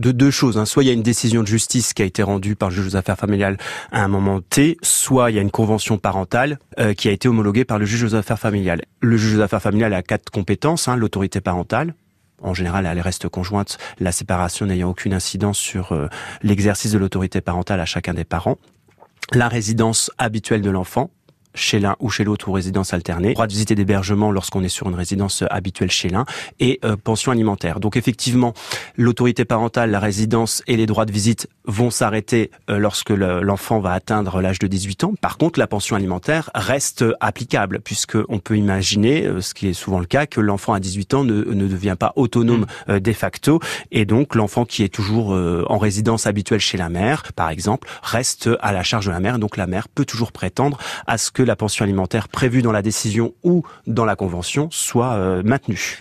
de deux choses. Hein. Soit il y a une décision de justice qui a été rendue par le juge aux affaires familiales à un moment T, soit il y a une convention parentale euh, qui a été homologuée par le juge aux affaires familiales. Le juge aux affaires familiales a quatre compétences hein, l'autorité parentale, en général, elle reste conjointe, la séparation n'ayant aucune incidence sur euh, l'exercice de l'autorité parentale à chacun des parents. La résidence habituelle de l'enfant, chez l'un ou chez l'autre ou résidence alternée, droit de visite et d'hébergement lorsqu'on est sur une résidence habituelle chez l'un et euh, pension alimentaire. Donc effectivement, l'autorité parentale, la résidence et les droits de visite vont s'arrêter euh, lorsque l'enfant va atteindre l'âge de 18 ans. Par contre, la pension alimentaire reste applicable puisque on peut imaginer, euh, ce qui est souvent le cas, que l'enfant à 18 ans ne, ne devient pas autonome mmh. de facto et donc l'enfant qui est toujours en résidence habituelle chez la mère, par exemple, reste à la charge de la mère. Donc la mère peut toujours prétendre à ce que la pension alimentaire prévue dans la décision ou dans la convention soit euh, maintenue.